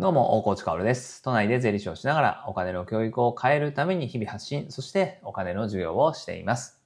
どうも、大河内かおるです。都内で税理士をしながらお金の教育を変えるために日々発信、そしてお金の授業をしています。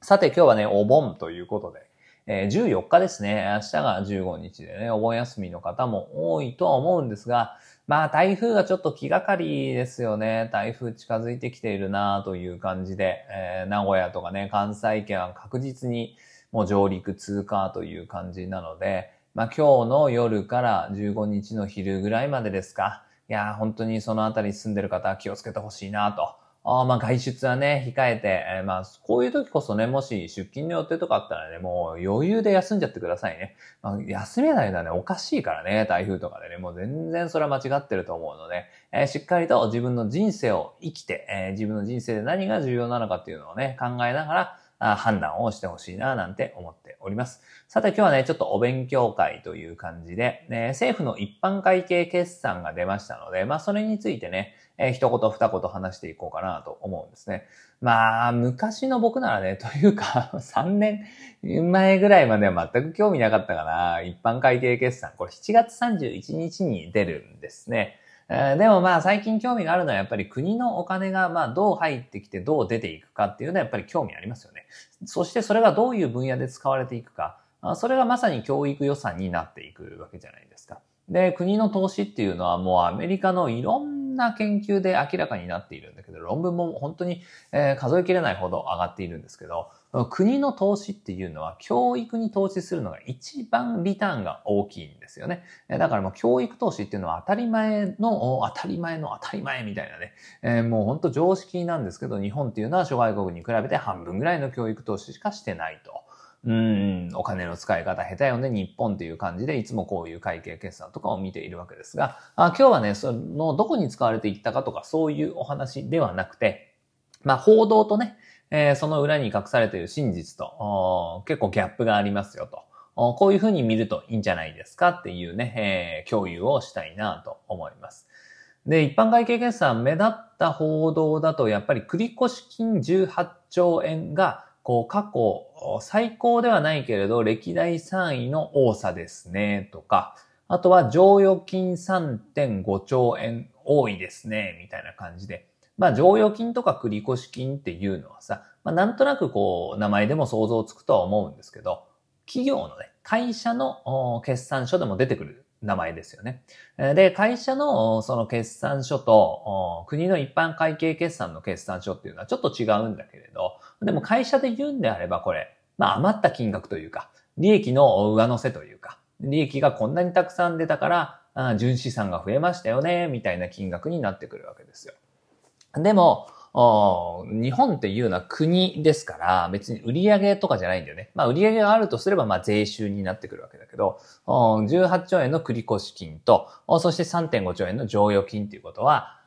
さて今日はね、お盆ということで、えー、14日ですね。明日が15日でね、お盆休みの方も多いとは思うんですが、まあ台風がちょっと気がかりですよね。台風近づいてきているなという感じで、えー、名古屋とかね、関西圏は確実にもう上陸通過という感じなので、まあ、今日の夜から15日の昼ぐらいまでですか。いや、本当にそのあたり住んでる方は気をつけてほしいなと。あまあ外出はね、控えて、えー、まあこういう時こそね、もし出勤の予定とかあったらね、もう余裕で休んじゃってくださいね。まあ、休めないのはね、おかしいからね、台風とかでね、もう全然それは間違ってると思うので、えー、しっかりと自分の人生を生きて、えー、自分の人生で何が重要なのかっていうのをね、考えながら、判断をしてほしいななんて思っております。さて今日はね、ちょっとお勉強会という感じで、ね、政府の一般会計決算が出ましたので、まあそれについてね、えー、一言二言話していこうかなと思うんですね。まあ、昔の僕ならね、というか、3年前ぐらいまでは全く興味なかったかな。一般会計決算。これ7月31日に出るんですね。えー、でもまあ最近興味があるのはやっぱり国のお金がまあどう入ってきてどう出ていくかっていうのはやっぱり興味ありますよね。そしてそれがどういう分野で使われていくか。それがまさに教育予算になっていくわけじゃないですか。で、国の投資っていうのはもうアメリカのいろんな研究で明らかになっているんだけど、論文も本当に、え数えきれないほど上がっているんですけど、国の投資っていうのは教育に投資するのが一番リターンが大きいんですよね。だからもう教育投資っていうのは当たり前の当たり前の当たり前みたいなね、えー、もう本当常識なんですけど、日本っていうのは諸外国に比べて半分ぐらいの教育投資しかしてないと。うん、お金の使い方下手よね、日本っていう感じで、いつもこういう会計決算とかを見ているわけですが、あ今日はね、そのどこに使われていったかとかそういうお話ではなくて、まあ報道とね、えー、その裏に隠されている真実と結構ギャップがありますよと。こういうふうに見るといいんじゃないですかっていうね、えー、共有をしたいなと思います。で、一般会計決算目立った報道だと、やっぱり繰越金18兆円が、こう、過去最高ではないけれど、歴代3位の多さですね、とか、あとは、剰余金3.5兆円多いですね、みたいな感じで、まあ、剰余金とか繰越金っていうのはさ、まあ、なんとなくこう、名前でも想像つくとは思うんですけど、企業のね、会社の決算書でも出てくる名前ですよね。で、会社のその決算書と国の一般会計決算の決算書っていうのはちょっと違うんだけれど、でも会社で言うんであればこれ、まあ余った金額というか、利益の上乗せというか、利益がこんなにたくさん出たから、純資産が増えましたよね、みたいな金額になってくるわけですよ。でも、日本っていうのは国ですから、別に売上とかじゃないんだよね。まあ売上があるとすれば、まあ税収になってくるわけだけど、18兆円の繰越金と、そして3.5兆円の剰余金っていうことは、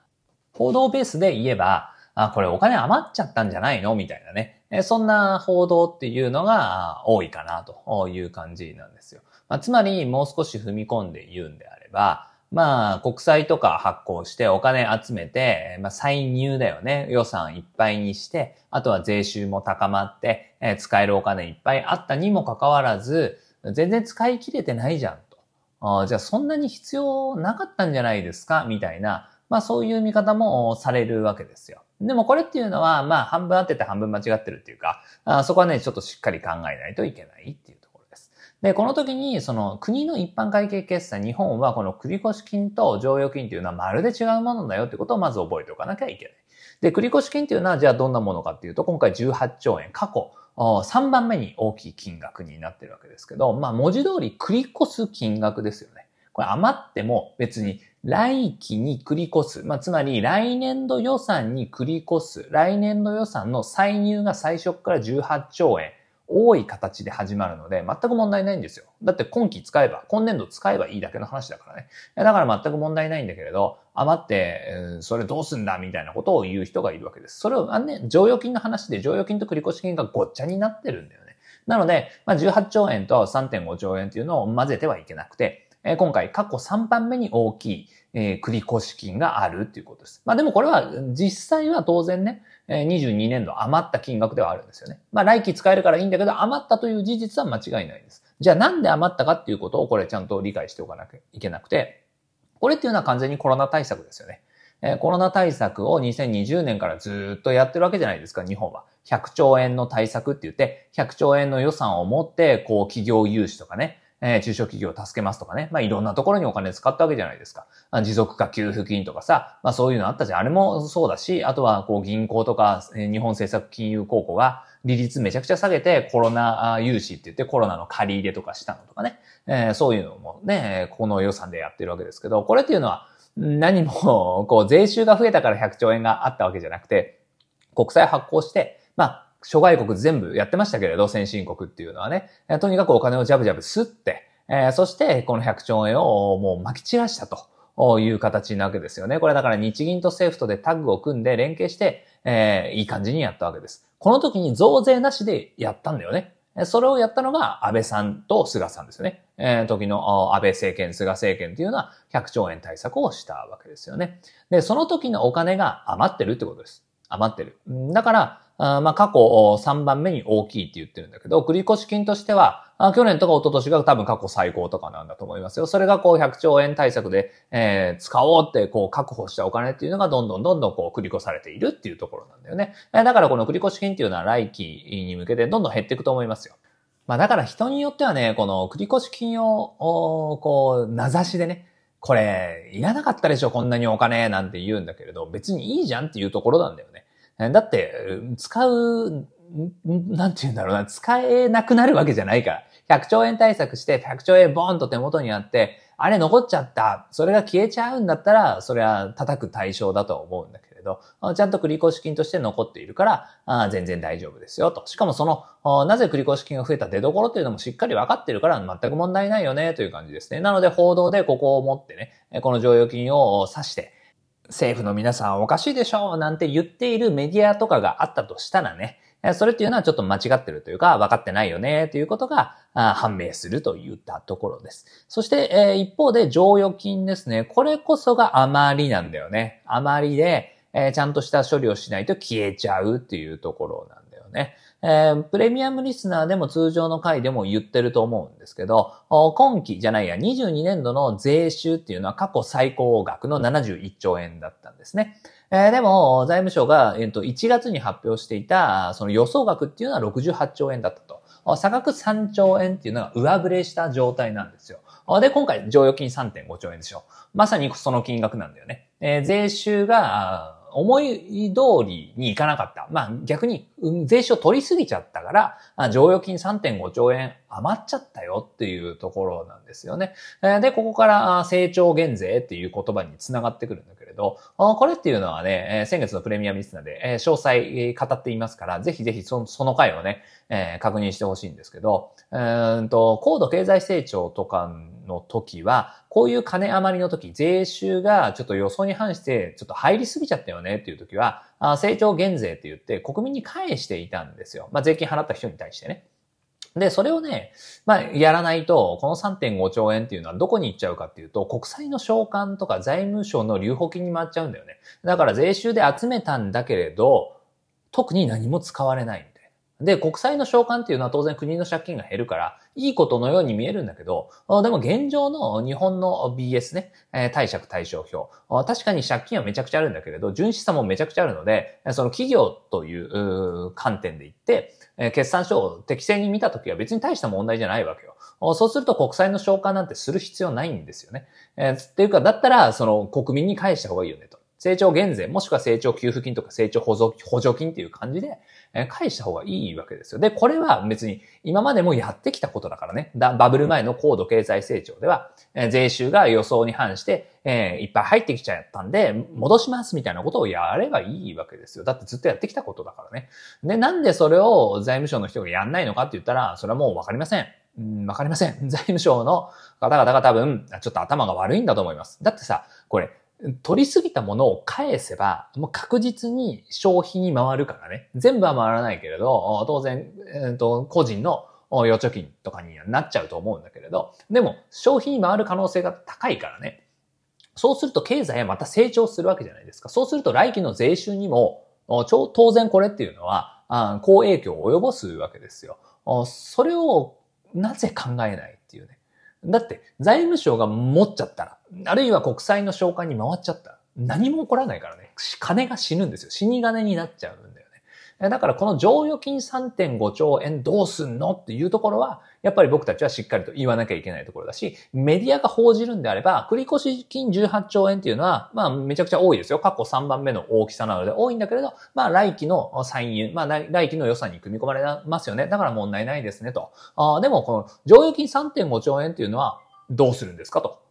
報道ベースで言えば、あ、これお金余っちゃったんじゃないの？みたいなね。そんな報道っていうのが多いかなという感じなんですよ。まあ、つまり、もう少し踏み込んで言うんであれば、まあ、国債とか発行してお金集めて、まあ、歳入だよね。予算いっぱいにして、あとは税収も高まって、えー、使えるお金いっぱいあったにもかかわらず、全然使い切れてないじゃんと。あじゃあそんなに必要なかったんじゃないですか？みたいな、まあそういう見方もされるわけですよ。でもこれっていうのは、まあ半分合ってて半分間違ってるっていうか、あそこはね、ちょっとしっかり考えないといけないっていう。で、この時に、その国の一般会計決済、日本はこの繰越金と剰余金というのはまるで違うものだよってことをまず覚えておかなきゃいけない。で、繰越金というのはじゃあどんなものかっていうと、今回18兆円、過去3番目に大きい金額になってるわけですけど、まあ文字通り繰越す金額ですよね。これ余っても別に来期に繰り越す。まあ、つまり来年度予算に繰り越す。来年度予算の歳入が最初から18兆円。多い形で始まるので、全く問題ないんですよ。だって今期使えば、今年度使えばいいだけの話だからね。だから全く問題ないんだけれど、余って、それどうすんだみたいなことを言う人がいるわけです。それを、あね、剰余金の話で、剰余金と繰越金がごっちゃになってるんだよね。なので、まあ、18兆円と3.5兆円っていうのを混ぜてはいけなくて、え今回過去3番目に大きい、え繰越金があるっていうことです。まあでもこれは実際は当然ね、22年度余った金額ではあるんですよね。まあ来期使えるからいいんだけど余ったという事実は間違いないです。じゃあなんで余ったかっていうことをこれちゃんと理解しておかなきゃいけなくて、これっていうのは完全にコロナ対策ですよね。えー、コロナ対策を2020年からずっとやってるわけじゃないですか、日本は。100兆円の対策って言って、100兆円の予算を持って、こう、企業融資とかね、えー、中小企業を助けますとかね。まあ、いろんなところにお金使ったわけじゃないですか。持続化給付金とかさ、まあそういうのあったじゃん。あれもそうだし、あとはこう銀行とか、え、日本政策金融公庫が利率めちゃくちゃ下げてコロナ融資って言ってコロナの借り入れとかしたのとかね。えー、そういうのもね、この予算でやってるわけですけど、これっていうのは何もこう税収が増えたから100兆円があったわけじゃなくて、国債発行して、まあ諸外国全部やってましたけれど、先進国っていうのはね、とにかくお金をジャブジャブ吸って、えー、そしてこの100兆円をもう撒き散らしたという形なわけですよね。これだから日銀と政府とでタッグを組んで連携して、えー、いい感じにやったわけです。この時に増税なしでやったんだよね。それをやったのが安倍さんと菅さんですよね。えー、時の安倍政権、菅政権っていうのは100兆円対策をしたわけですよね。で、その時のお金が余ってるってことです。余ってる。だから、あまあ、過去3番目に大きいって言ってるんだけど、繰越金としては、去年とか一昨年が多分過去最高とかなんだと思いますよ。それがこう100兆円対策で、えー、使おうってこう確保したお金っていうのがどんどんどんどんこう繰り越されているっていうところなんだよね。だからこの繰越金っていうのは来期に向けてどんどん減っていくと思いますよ。まあだから人によってはね、この繰越金を、こう、名指しでね、これ、いらなかったでしょ、こんなにお金なんて言うんだけれど、別にいいじゃんっていうところなんだよね。だって、使う、なんて言うんだろうな、使えなくなるわけじゃないから。100兆円対策して100兆円ボーンと手元にあって、あれ残っちゃった。それが消えちゃうんだったら、それは叩く対象だと思うんだけれど、ちゃんと繰越金として残っているから、あ全然大丈夫ですよと。しかもその、なぜ繰越金が増えた出所っていうのもしっかり分かってるから全く問題ないよねという感じですね。なので報道でここを持ってね、この剰余金を指して、政府の皆さんおかしいでしょうなんて言っているメディアとかがあったとしたらね、それっていうのはちょっと間違ってるというか、分かってないよねということが判明するといったところです。そして、一方で剰余金ですね。これこそが余りなんだよね。余りで、ちゃんとした処理をしないと消えちゃうっていうところなんだよね。えー、プレミアムリスナーでも通常の回でも言ってると思うんですけど、今期じゃないや、22年度の税収っていうのは過去最高額の71兆円だったんですね。えー、でも、財務省が、えー、と1月に発表していた、その予想額っていうのは68兆円だったと。差額3兆円っていうのが上振れした状態なんですよ。で、今回、剰余金3.5兆円でしょ。まさにその金額なんだよね。えー、税収が、思い通りにいかなかった。まあ逆に税収を取りすぎちゃったから、剰余金3.5兆円余っちゃったよっていうところなんですよね。で、ここから成長減税っていう言葉につながってくるんだけれど、これっていうのはね、先月のプレミアムリスナーで詳細語っていますから、ぜひぜひその回をね、確認してほしいんですけど、うんと高度経済成長とかの時は、こういう金余りの時、税収がちょっと予想に反してちょっと入りすぎちゃったよねっていう時は、成長減税って言って国民に返していたんですよ。まあ税金払った人に対してね。で、それをね、まあ、やらないと、この3.5兆円っていうのはどこに行っちゃうかっていうと、国債の償還とか財務省の留保金に回っちゃうんだよね。だから税収で集めたんだけれど、特に何も使われない。で、国債の償還っていうのは当然国の借金が減るから、いいことのように見えるんだけど、でも現状の日本の BS ね、貸借対照表。確かに借金はめちゃくちゃあるんだけれど、純資産もめちゃくちゃあるので、その企業という観点で言って、決算書を適正に見たときは別に大した問題じゃないわけよ。そうすると国債の償還なんてする必要ないんですよね。えー、っていうか、だったら、その国民に返した方がいいよねと。成長減税、もしくは成長給付金とか成長補助金っていう感じで、返した方がいいわけですよ。で、これは別に今までもやってきたことだからね。バブル前の高度経済成長では、税収が予想に反して、えー、いっぱい入ってきちゃったんで、戻しますみたいなことをやればいいわけですよ。だってずっとやってきたことだからね。で、なんでそれを財務省の人がやんないのかって言ったら、それはもうわかりません。うん、わかりません。財務省の方々が多分、ちょっと頭が悪いんだと思います。だってさ、これ、取りすぎたものを返せば、もう確実に消費に回るからね。全部は回らないけれど、当然、えー、と個人の預貯金とかにはなっちゃうと思うんだけれど、でも消費に回る可能性が高いからね。そうすると経済はまた成長するわけじゃないですか。そうすると来期の税収にも、当然これっていうのは、好影響を及ぼすわけですよ。それをなぜ考えないっていうね。だって財務省が持っちゃったら、あるいは国債の償還に回っちゃった。何も起こらないからね。金が死ぬんですよ。死に金になっちゃうんだよね。だからこの剰余金3.5兆円どうすんのっていうところは、やっぱり僕たちはしっかりと言わなきゃいけないところだし、メディアが報じるんであれば、繰越金18兆円っていうのは、まあめちゃくちゃ多いですよ。過去3番目の大きさなので多いんだけれど、まあ来期の歳入、まあ来期の予算に組み込まれますよね。だから問題ないですねと。あでもこの剰余金3.5兆円っていうのはどうするんですかと。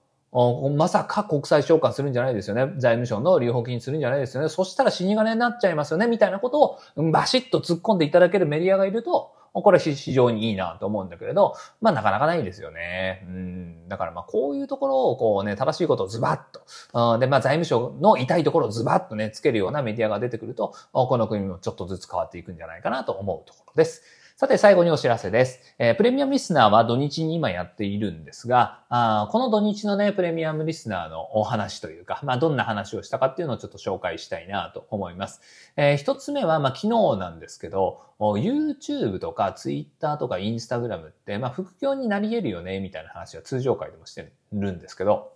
まさか国際償還するんじゃないですよね。財務省の留保金するんじゃないですよね。そしたら死に金になっちゃいますよね。みたいなことをバシッと突っ込んでいただけるメディアがいると、これ非常にいいなと思うんだけれど、まあなかなかないですよね。うん。だからまあこういうところをこうね、正しいことをズバッと、でまあ財務省の痛いところをズバッとね、つけるようなメディアが出てくると、この国もちょっとずつ変わっていくんじゃないかなと思うところです。さて、最後にお知らせです。えー、プレミアムリスナーは土日に今やっているんですが、あこの土日のね、プレミアムリスナーのお話というか、まあ、どんな話をしたかっていうのをちょっと紹介したいなと思います。えー、一つ目は、まあ、昨日なんですけど、YouTube とか Twitter とか Instagram って、まあ、副業になり得るよね、みたいな話は通常会でもしてるんですけど、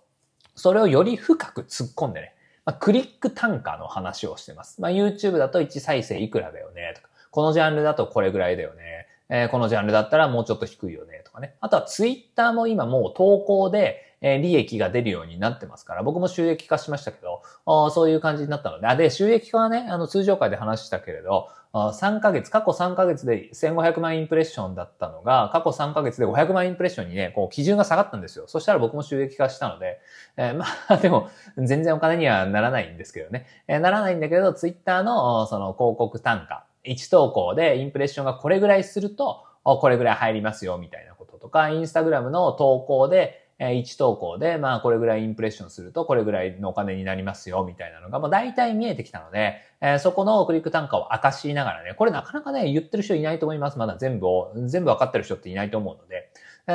それをより深く突っ込んでね、まあ、クリック単価の話をしてます。まあ、YouTube だと1再生いくらだよね、とか、このジャンルだとこれぐらいだよね。えー、このジャンルだったらもうちょっと低いよねとかね。あとはツイッターも今もう投稿で、え利益が出るようになってますから、僕も収益化しましたけど、そういう感じになったので、あで、収益化はね、あの通常会で話したけれど、3ヶ月、過去3ヶ月で1500万インプレッションだったのが、過去3ヶ月で500万インプレッションにね、こう基準が下がったんですよ。そしたら僕も収益化したので、えー、まあでも、全然お金にはならないんですけどね。えー、ならないんだけど、ツイッターのその広告単価、1投稿でインプレッションがこれぐらいすると、これぐらい入りますよ、みたいなこととか、インスタグラムの投稿で、1投稿で、まあ、これぐらいインプレッションすると、これぐらいのお金になりますよ、みたいなのが、もう大体見えてきたので、そこのクリック単価を明かしながらね、これなかなかね、言ってる人いないと思います。まだ全部を、全部わかってる人っていないと思うので、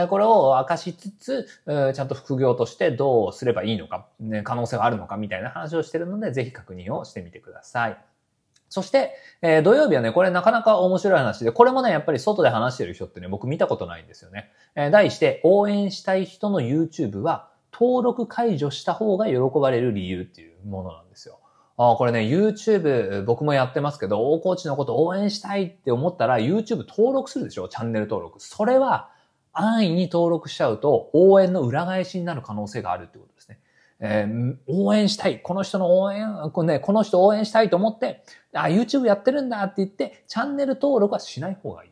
これを明かしつつ、ちゃんと副業としてどうすればいいのか、可能性があるのか、みたいな話をしてるので、ぜひ確認をしてみてください。そして、えー、土曜日はね、これなかなか面白い話で、これもね、やっぱり外で話してる人ってね、僕見たことないんですよね。えー、題して、応援したい人の YouTube は、登録解除した方が喜ばれる理由っていうものなんですよ。あこれね、YouTube 僕もやってますけど、大コーチのこと応援したいって思ったら YouTube 登録するでしょチャンネル登録。それは安易に登録しちゃうと応援の裏返しになる可能性があるってことですね。えー、応援したい。この人の応援、このね、この人応援したいと思って、あ、YouTube やってるんだって言って、チャンネル登録はしない方がいい。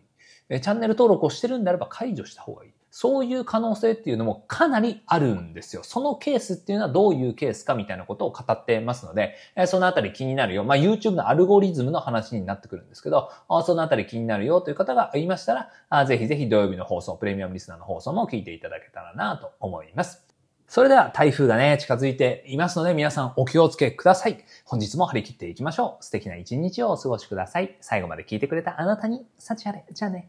え、チャンネル登録をしてるんであれば解除した方がいい。そういう可能性っていうのもかなりあるんですよ。そのケースっていうのはどういうケースかみたいなことを語ってますので、えそのあたり気になるよ。まあ、YouTube のアルゴリズムの話になってくるんですけど、そのあたり気になるよという方がいましたら、あぜひぜひ土曜日の放送、プレミアムリスナーの放送も聞いていただけたらなと思います。それでは台風がね、近づいていますので皆さんお気をつけください。本日も張り切っていきましょう。素敵な一日をお過ごしください。最後まで聞いてくれたあなたに、幸あれ。じゃあね。